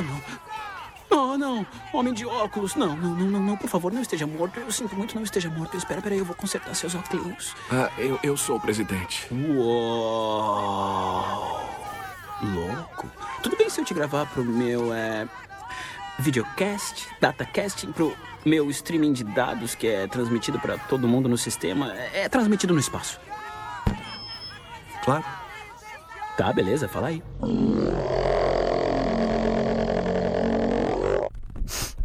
Ah, não. Oh, não. Homem de óculos. Não, não, não, não, não. Por favor, não esteja morto. Eu sinto muito, não esteja morto. Espera, peraí, eu vou consertar seus óculos. Ah, eu, eu sou o presidente. Uou. Louco. Tudo bem se eu te gravar pro meu, é... Videocast, datacasting, pro meu streaming de dados que é transmitido pra todo mundo no sistema. É transmitido no espaço. Claro. Tá, beleza, fala aí.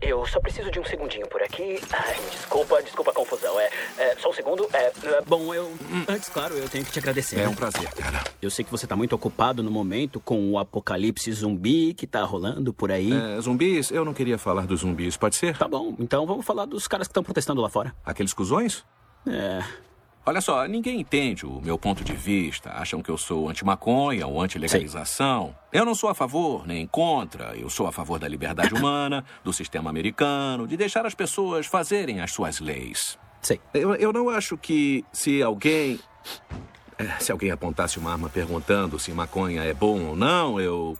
Eu só preciso de um segundinho por aqui. Ai, desculpa, desculpa a confusão. É, é só um segundo. É, é, bom, eu. Antes, claro, eu tenho que te agradecer. É né? um prazer, cara. Eu sei que você tá muito ocupado no momento com o apocalipse zumbi que tá rolando por aí. É, zumbis, eu não queria falar dos zumbis, pode ser? Tá bom, então vamos falar dos caras que estão protestando lá fora. Aqueles cuzões? É. Olha só, ninguém entende o meu ponto de vista. Acham que eu sou anti-maconha ou anti-legalização. Eu não sou a favor nem contra. Eu sou a favor da liberdade humana, do sistema americano, de deixar as pessoas fazerem as suas leis. Sei. Eu, eu não acho que se alguém. é, Se alguém apontasse uma arma perguntando se maconha é bom ou não, eu.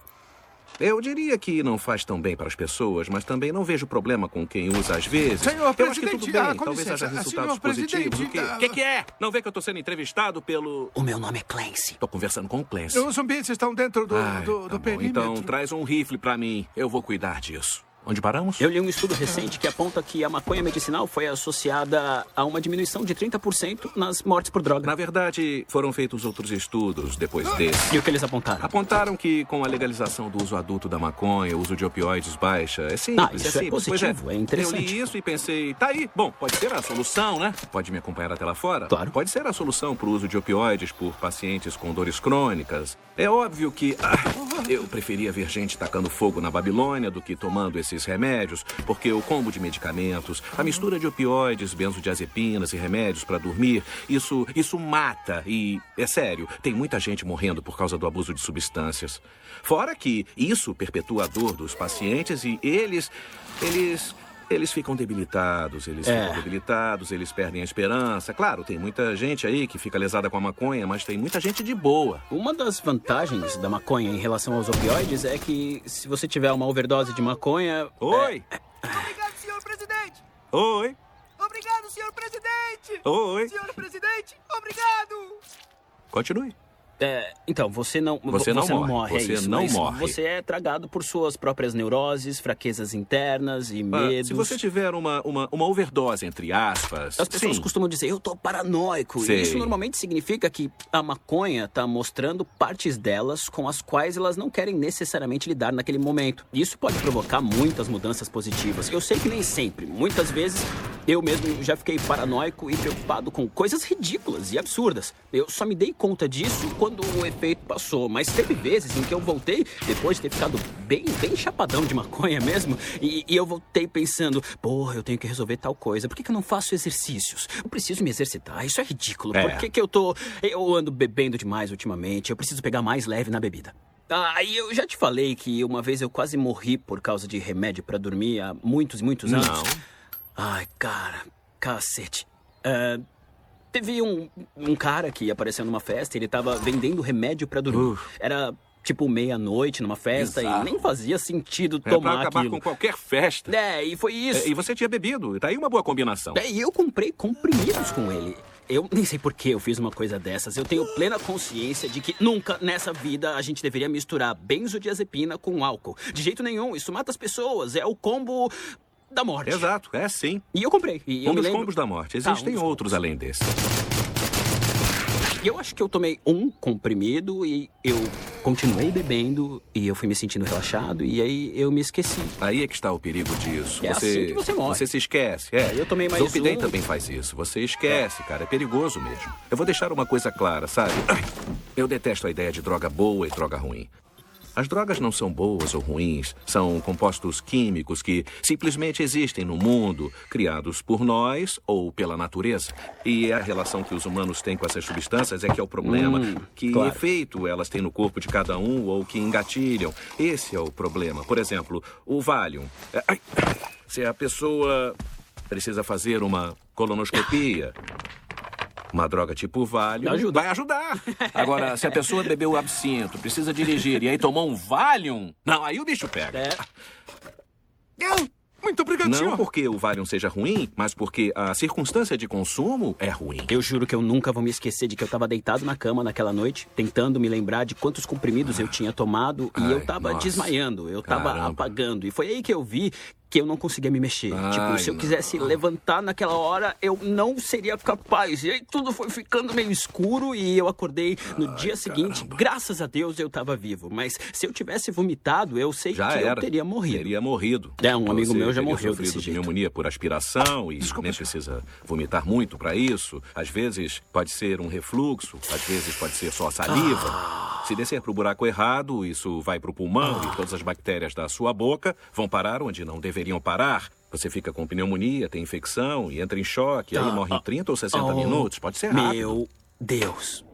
Eu diria que não faz tão bem para as pessoas, mas também não vejo problema com quem usa às vezes. Senhor eu acho que presidente, tudo bem, ah, talvez licença. haja Ah, resultados positivos. O presidente, quê? ah, que, que é? Não vê que eu estou sendo entrevistado pelo. O meu nome é Clancy. Tô conversando com o Clancy. Os zumbis estão dentro do, Ai, do, tá do bom. perímetro. Então traz um rifle pra mim. Eu vou cuidar disso. Onde paramos? Eu li um estudo recente que aponta que a maconha medicinal foi associada a uma diminuição de 30% nas mortes por droga. Na verdade, foram feitos outros estudos depois desse. E o que eles apontaram? Apontaram que com a legalização do uso adulto da maconha, o uso de opioides baixa. É simples, Ah, isso é simples. Pois positivo, é interessante. Eu li isso e pensei, tá aí. Bom, pode ser a solução, né? Pode me acompanhar até lá fora? Claro. Pode ser a solução para o uso de opioides por pacientes com dores crônicas. É óbvio que ah, eu preferia ver gente tacando fogo na Babilônia do que tomando esses remédios, porque o combo de medicamentos, a mistura de opioides, benzodiazepinas e remédios para dormir, isso, isso mata e, é sério, tem muita gente morrendo por causa do abuso de substâncias. Fora que isso perpetua a dor dos pacientes e eles, eles eles ficam debilitados, eles É. ficam debilitados, eles perdem a esperança. Claro, tem muita gente aí que fica lesada com a maconha, mas tem muita gente de boa. Uma das vantagens da maconha em relação aos opioides é que se você tiver uma overdose de maconha. Oi! Obrigado, senhor presidente! Oi! Obrigado, senhor presidente! Oi! Senhor presidente, obrigado! Continue. É, então, você não, Você não morre, é você isso, não morre. Você é tragado por suas próprias neuroses, fraquezas internas e Ah, medos. se você tiver uma, uma, uma overdose, entre aspas. As pessoas sim. costumam dizer, eu tô paranoico. Sei. E isso normalmente significa que a maconha tá mostrando partes delas com as quais elas não querem necessariamente lidar naquele momento. Isso pode provocar muitas mudanças positivas. Eu sei que nem sempre. Muitas vezes eu mesmo já fiquei paranoico e preocupado com coisas ridículas e absurdas. Eu só me dei conta disso quando o efeito passou. Mas teve vezes em que eu voltei, depois de ter ficado bem, bem chapadão de maconha mesmo, e, e eu voltei pensando, porra, eu tenho que resolver tal coisa. Por que, que eu não faço exercícios? Eu preciso me exercitar. Isso é ridículo. É. Por que, que eu tô. Eu ando bebendo demais ultimamente. Eu preciso pegar mais leve na bebida. Ah, e eu já te falei que uma vez eu quase morri por causa de remédio pra dormir há muitos, muitos anos. Não. Ai, cara, cacete. É, teve um, um cara que apareceu numa festa, ele tava vendendo remédio pra dormir. Era tipo meia-noite numa festa Bizarro. e nem fazia sentido É pra tomar acabar aquilo. com qualquer festa. É, e foi isso. É, e você tinha bebido. Tá aí uma boa combinação. É, e eu comprei comprimidos com ele. Eu nem sei por que eu fiz uma coisa dessas. Eu tenho plena consciência de que nunca nessa vida a gente deveria misturar benzodiazepina com álcool. De jeito nenhum, isso mata as pessoas. É o combo da morte. Exato, é sim. E eu comprei. E eu um dos lembro... combos da morte. Tá, um Existem dos outros além desse. Eu acho que eu tomei um comprimido e eu continuei bebendo e eu fui me sentindo relaxado e aí eu me esqueci. Aí é que está o perigo disso. É você, assim que você morre. Você se esquece. É. Eu tomei mais Zolpidem um. também faz isso. Você esquece, cara. É perigoso mesmo. Eu vou deixar uma coisa clara, sabe? Eu detesto a ideia de droga boa e droga ruim. As drogas não são boas ou ruins, são compostos químicos que simplesmente existem no mundo, criados por nós ou pela natureza. E a relação que os humanos têm com essas substâncias é que é o problema. Hum, que claro. efeito elas têm no corpo de cada um ou que engatilham. Esse é o problema. Por exemplo, o Valium. Ai, Se a pessoa precisa fazer uma colonoscopia, Uma droga tipo Valium Ajuda. vai ajudar. Agora, se a pessoa bebeu absinto, precisa dirigir e aí tomou um Valium, não, aí o bicho pega. É, Muito obrigado, Não senhor. porque o Valium seja ruim, mas porque a circunstância de consumo é ruim. eu juro que eu nunca vou me esquecer de que eu tava deitado na cama naquela noite, tentando me lembrar de quantos comprimidos eu tinha tomado e Ai, eu tava nossa. desmaiando, eu tava Caramba. apagando. E foi aí que eu vi que eu não conseguia me mexer. Ai, tipo, se eu não. quisesse levantar naquela hora, eu não seria capaz. E aí tudo foi ficando meio escuro e eu acordei no dia seguinte. Graças a Deus eu tava vivo. Mas se eu tivesse vomitado, eu sei Já que era. eu teria morrido. Teria morrido. É, um amigo Você meu já morreu sofrido desse de jeito. pneumonia por aspiração e nem precisa vomitar muito para isso. Às vezes pode ser um refluxo, às vezes pode ser só saliva. Ah. Se descer para o buraco errado, isso vai para o pulmão e todas as bactérias da sua boca vão parar onde não deveriam parar. Você fica com pneumonia, tem infecção e entra em choque, aí Ah, morre em ah, 30 ou 60 oh, minutos. Pode ser rápido. Meu Deus.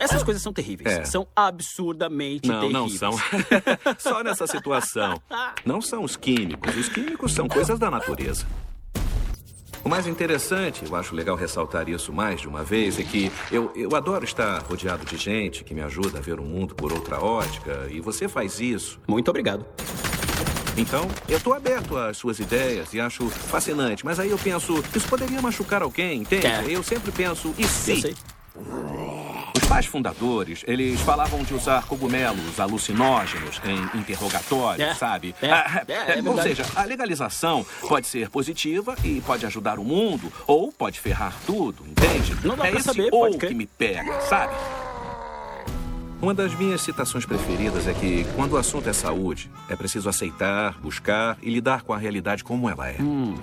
Essas coisas são terríveis. É. São absurdamente Não, não terríveis. são. Só nessa situação. Não são os químicos. Os químicos são coisas da natureza. O mais interessante, eu acho legal ressaltar isso mais de uma vez, é que eu, eu adoro estar rodeado de gente que me ajuda a ver o mundo por outra ótica, e você faz isso. Muito obrigado. Então, eu tô aberto às suas ideias e acho fascinante, mas aí eu penso, isso poderia machucar alguém, entende? É. Eu sempre penso, e Eu se? sei. Os pais fundadores, eles falavam de usar cogumelos alucinógenos em interrogatório, É, sabe? é, Ah, é, é ou verdade. seja, a legalização pode ser positiva e pode ajudar o mundo, ou pode ferrar tudo, entende? Não dá é pra esse saber, ou que me pega, sabe? Uma das minhas citações preferidas é que, quando o assunto é saúde, é preciso aceitar, buscar e lidar com a realidade como ela é. Hum.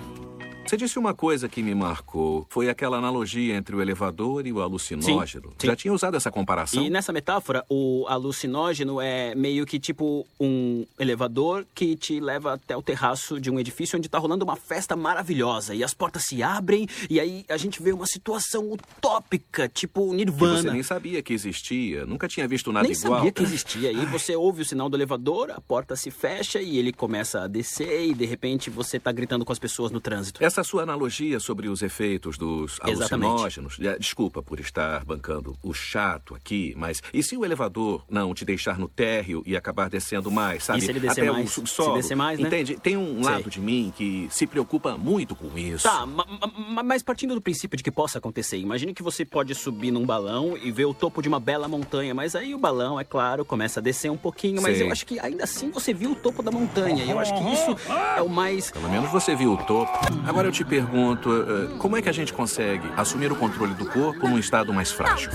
Você disse uma coisa que me marcou. Foi aquela analogia entre o elevador e o alucinógeno. sim. Já tinha usado essa comparação? E nessa metáfora, o alucinógeno é meio que tipo um elevador que te leva até o terraço de um edifício onde tá rolando uma festa maravilhosa. E as portas se abrem e aí a gente vê uma situação utópica, tipo Que Nirvana. você nem sabia que existia. Nunca tinha visto nada Nem igual. sabia que existia. Aí você ouve o sinal do elevador, a porta se fecha e ele começa a descer e de repente você tá gritando com as pessoas no trânsito. Essa sua analogia sobre os efeitos dos Exatamente. alucinógenos. eh, Desculpa por estar bancando o chato aqui, mas e se o elevador não te deixar no térreo e acabar descendo mais, sabe? E se ele descer Até mais? o subsolo. Se descer mais, né? Entende? Tem um Sei. lado de mim que se preocupa muito com isso. Tá, ma- ma- mas partindo do princípio de que possa acontecer, imagine que você pode subir num balão e ver o topo de uma bela montanha, mas aí o balão, é claro, começa a descer um pouquinho, mas Sei. eu acho que ainda assim você viu o topo da montanha, e eu acho que isso é o mais. Pelo menos você viu o topo. Agora eu te pergunto, eh, como é que a gente consegue assumir o controle do corpo num estado mais frágil?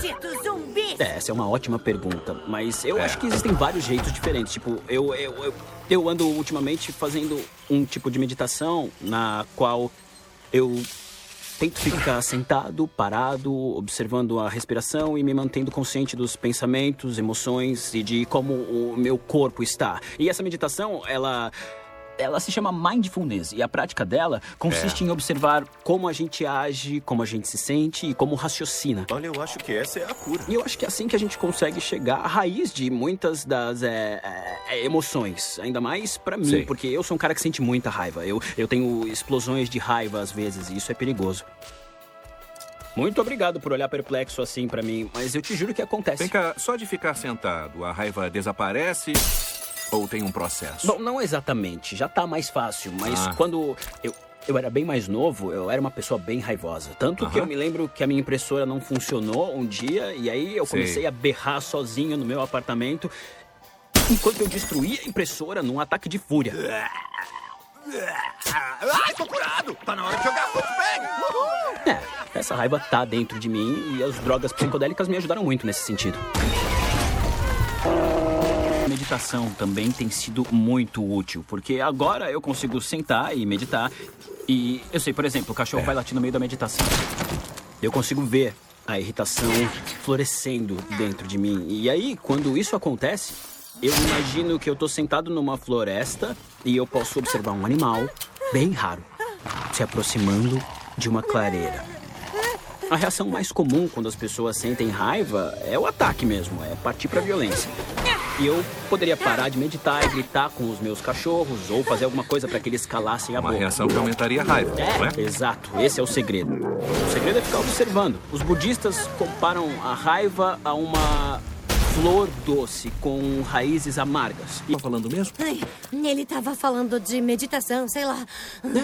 É, essa é uma ótima pergunta, mas eu É. acho que existem vários jeitos diferentes. Tipo, eu, eu, eu, eu ando ultimamente fazendo um tipo de meditação na qual eu tento ficar sentado, parado, observando a respiração e me mantendo consciente dos pensamentos, emoções e de como o meu corpo está. E essa meditação, ela. Ela se chama mindfulness e a prática dela consiste em observar como a gente age, como a gente se sente e como raciocina. Olha, eu acho que essa é a cura. E eu acho que é assim que a gente consegue chegar à raiz de muitas das é, é, emoções. Ainda mais pra mim, Sim. porque eu sou um cara que sente muita raiva. Eu, eu tenho explosões de raiva às vezes, e isso é perigoso. Muito obrigado por olhar perplexo assim pra mim, mas eu te juro que acontece. Vem cá, só de ficar sentado, a raiva desaparece ou tem um processo? Bom, não exatamente, já tá mais fácil, mas Ah. quando eu. Eu era bem mais novo, eu era uma pessoa bem raivosa. Tanto que Aham. eu me lembro que a minha impressora não funcionou um dia, e aí eu Sei. comecei a berrar sozinho no meu apartamento, enquanto eu destruía a impressora num ataque de fúria. Ai, tô curado! Tá na hora de jogar! Uhul! É, essa raiva tá dentro de mim e as drogas psicodélicas me ajudaram muito nesse sentido. Meditação também tem sido muito útil, porque agora eu consigo sentar e meditar. E eu sei, por exemplo, o cachorro vai latir no meio da meditação. Eu consigo ver a irritação florescendo dentro de mim. E aí, quando isso acontece, eu imagino que eu tô sentado numa floresta e eu posso observar um animal bem raro se aproximando de uma clareira. A reação mais comum quando as pessoas sentem raiva é o ataque mesmo, é partir pra violência. E eu poderia parar de meditar e gritar com os meus cachorros ou fazer alguma coisa para que eles calassem a Uma boca. reação que aumentaria a raiva, não é? É, exato. Esse é o segredo. O segredo é ficar observando. Os budistas comparam a raiva a uma flor doce com raízes amargas. E Tá falando mesmo? Ai, ele tava falando de meditação, sei lá.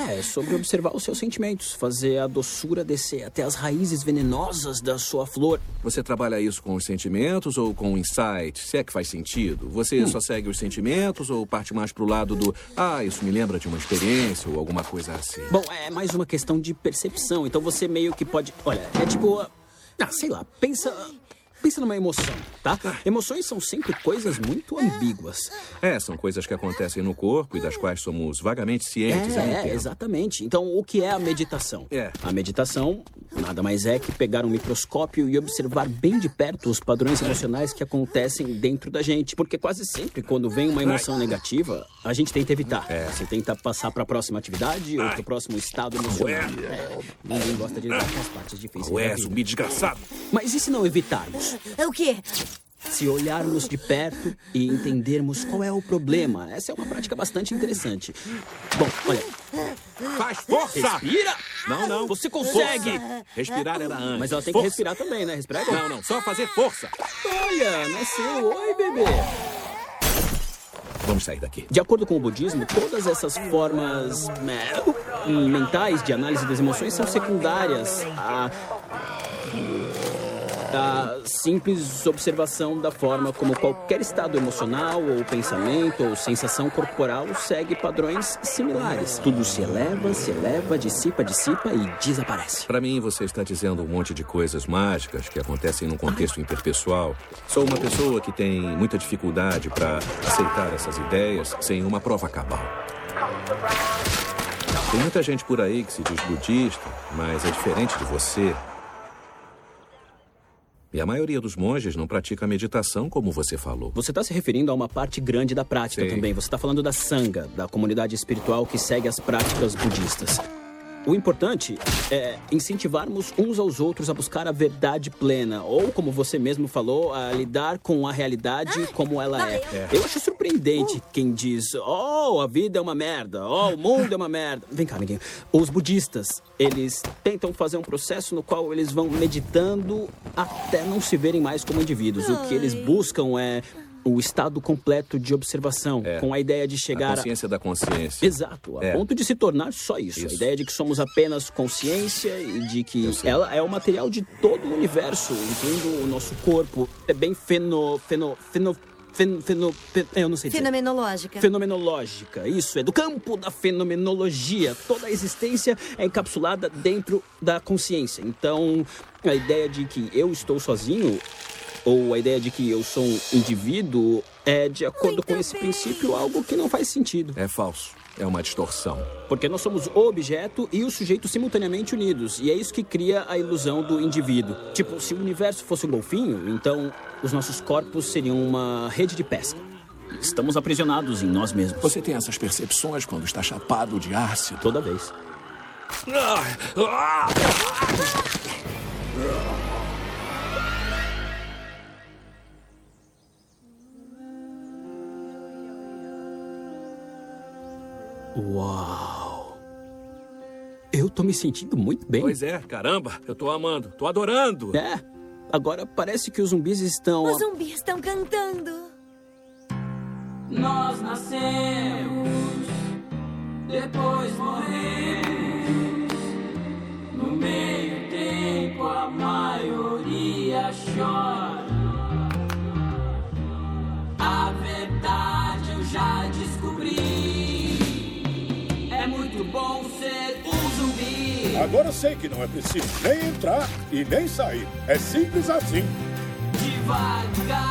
é, é sobre observar os seus sentimentos, fazer a doçura descer até as raízes venenosas da sua flor. Você trabalha isso com os sentimentos ou com o insight? Se é que faz sentido. Você só segue os sentimentos ou parte mais pro lado do ah, isso me lembra de uma experiência ou alguma coisa assim? Bom, é mais uma questão de percepção. Então você meio que pode. Olha, é tipo. Ah, sei lá, pensa. Pensa numa emoção, tá? Emoções são sempre coisas muito ambíguas. É, são coisas que acontecem no corpo e das quais somos vagamente cientes. É, é, exatamente. Então, o que é a meditação? É. A meditação nada mais é que pegar um microscópio e observar bem de perto os padrões emocionais que acontecem dentro da gente. Porque quase sempre, quando vem uma emoção negativa, a gente tenta evitar. É. Você tenta passar para a próxima atividade ou para o próximo estado emocional. É, ninguém gosta de lidar com as partes difíceis. Ué, zumbi desgraçado. Mas e se não evitarmos? O quê? Se olharmos de perto e entendermos qual é o problema. Essa é uma prática bastante interessante. Bom, olha, Faz força! respira! Não, não. Você consegue! Respirar era antes. Mas ela tem que Força. respirar também, né? Respirar é bom. Não, não, só fazer força. Olha, nasceu. Oi, bebê. Vamos sair daqui. De acordo com o budismo, todas essas formas né, mentais de análise das emoções são secundárias à, à simples observação da forma como qualquer estado emocional ou pensamento ou sensação corporal segue padrões similares. Tudo se eleva, se eleva, dissipa, dissipa e desaparece. Pra mim, você está dizendo um monte de coisas mágicas que acontecem num contexto interpessoal. Sou uma pessoa que tem muita dificuldade pra aceitar essas ideias sem uma prova cabal. Tem muita gente por aí que se diz budista, mas é diferente de você. E a maioria dos monges não pratica meditação como você falou. Você está se referindo a uma parte grande da prática Sim. também. Você está falando da Sangha, da comunidade espiritual que segue as práticas budistas. O importante é incentivarmos uns aos outros a buscar a verdade plena, ou, como você mesmo falou, a lidar com a realidade como ela é. Eu acho surpreendente quem diz: Oh, a vida é uma merda, oh, o mundo é uma merda. Vem cá, amiguinho. Os budistas, eles tentam fazer um processo no qual eles vão meditando até não se verem mais como indivíduos. O que eles buscam é o estado completo de observação, É. com a ideia de A chegar a. consciência da consciência. Exato, a É. ponto de se tornar só isso. A Isso. ideia de que somos apenas consciência e de que ela é o material de todo o universo, incluindo o nosso corpo. É bem feno. feno. feno. feno. feno fe- eu não sei dizer. Fenomenológica. Fenomenológica, isso, é do campo da fenomenologia. Toda a existência é encapsulada dentro da consciência. Então, a ideia de que eu estou sozinho, ou a ideia de que eu sou um indivíduo, é, de acordo com esse princípio, algo que não faz sentido. É falso. É uma distorção. Porque nós somos o objeto e o sujeito simultaneamente unidos. E é isso que cria a ilusão do indivíduo. Tipo, se o universo fosse um golfinho, então os nossos corpos seriam uma rede de pesca. Estamos aprisionados em nós mesmos. Você tem essas percepções quando está chapado de ácido? Toda vez. Uau! Tô me sentindo muito bem. Pois é, caramba, eu tô amando, tô adorando. É. Agora parece que os zumbis estão. Os zumbis estão cantando. Nós nascemos, depois morremos. Agora sei que não é preciso nem entrar e nem sair. É simples assim. Devagar.